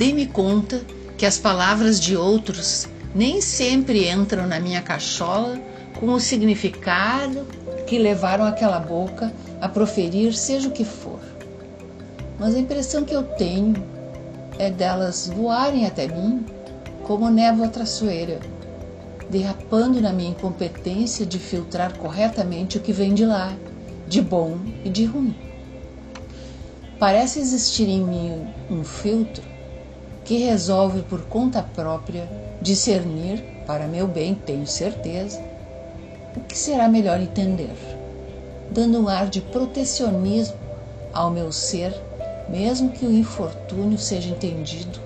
Dei-me conta que as palavras de outros nem sempre entram na minha cachola com o significado que levaram aquela boca a proferir seja o que for. Mas a impressão que eu tenho é delas voarem até mim como névoa traçoeira, derrapando na minha incompetência de filtrar corretamente o que vem de lá, de bom e de ruim. Parece existir em mim um filtro que resolve por conta própria discernir, para meu bem, tenho certeza, o que será melhor entender, dando um ar de protecionismo ao meu ser, mesmo que o infortúnio seja entendido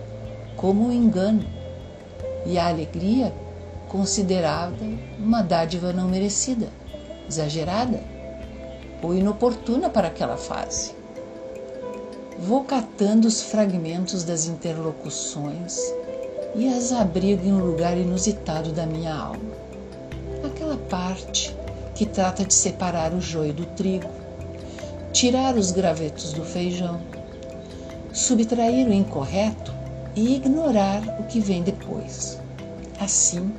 como um engano e a alegria considerada uma dádiva não merecida, exagerada ou inoportuna para aquela fase. Vou catando os fragmentos das interlocuções e as abrigo em um lugar inusitado da minha alma aquela parte que trata de separar o joio do trigo, tirar os gravetos do feijão, subtrair o incorreto e ignorar o que vem depois. Assim,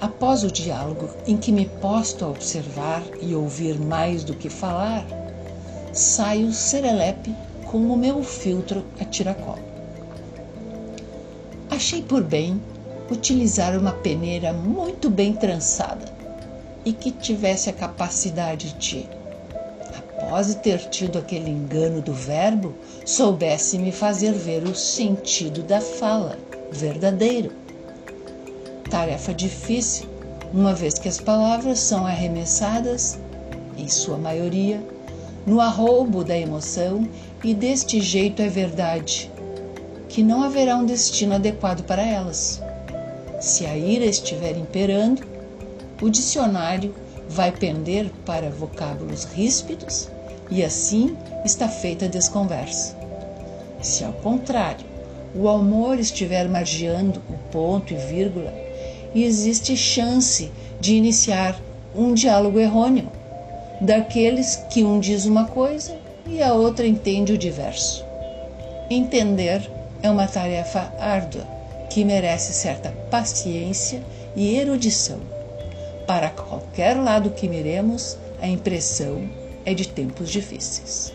após o diálogo em que me posto a observar e ouvir mais do que falar, saio serelepe com o meu filtro a tiracolo. Achei por bem utilizar uma peneira muito bem trançada e que tivesse a capacidade de, após ter tido aquele engano do verbo, soubesse me fazer ver o sentido da fala verdadeiro. Tarefa difícil, uma vez que as palavras são arremessadas, em sua maioria, no arroubo da emoção e deste jeito é verdade que não haverá um destino adequado para elas. Se a ira estiver imperando, o dicionário vai pender para vocábulos ríspidos e assim está feita a desconversa. Se ao contrário, o amor estiver margeando o ponto e vírgula, existe chance de iniciar um diálogo errôneo, daqueles que um diz uma coisa e a outra entende o diverso. Entender é uma tarefa árdua que merece certa paciência e erudição. Para qualquer lado que miremos, a impressão é de tempos difíceis.